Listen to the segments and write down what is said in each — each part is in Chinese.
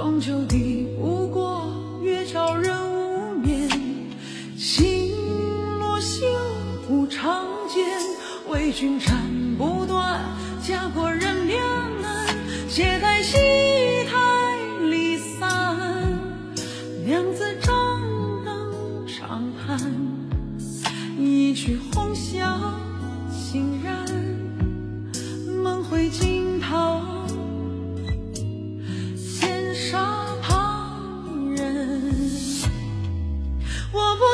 终究抵不过月照人无眠。星落心无长，坚为君斩不断。家国任两难，且待戏台离散。娘子张灯长叹，一曲红绡，欣然梦回今。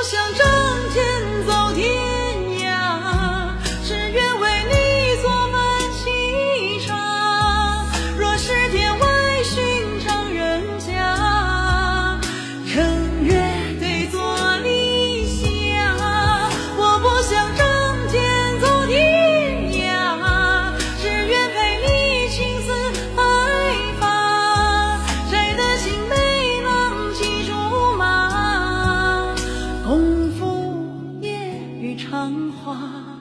想着。繁华。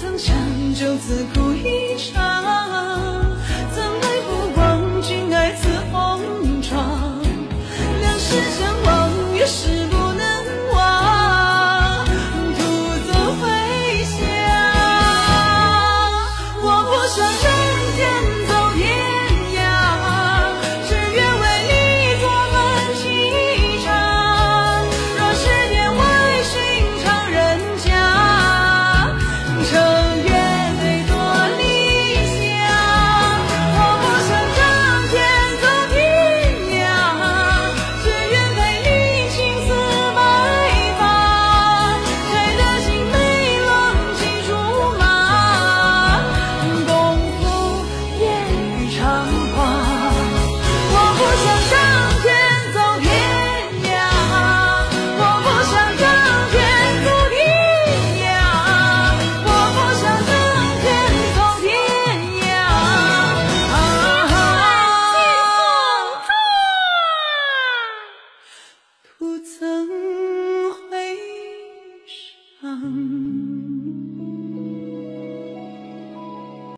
曾想就此哭一场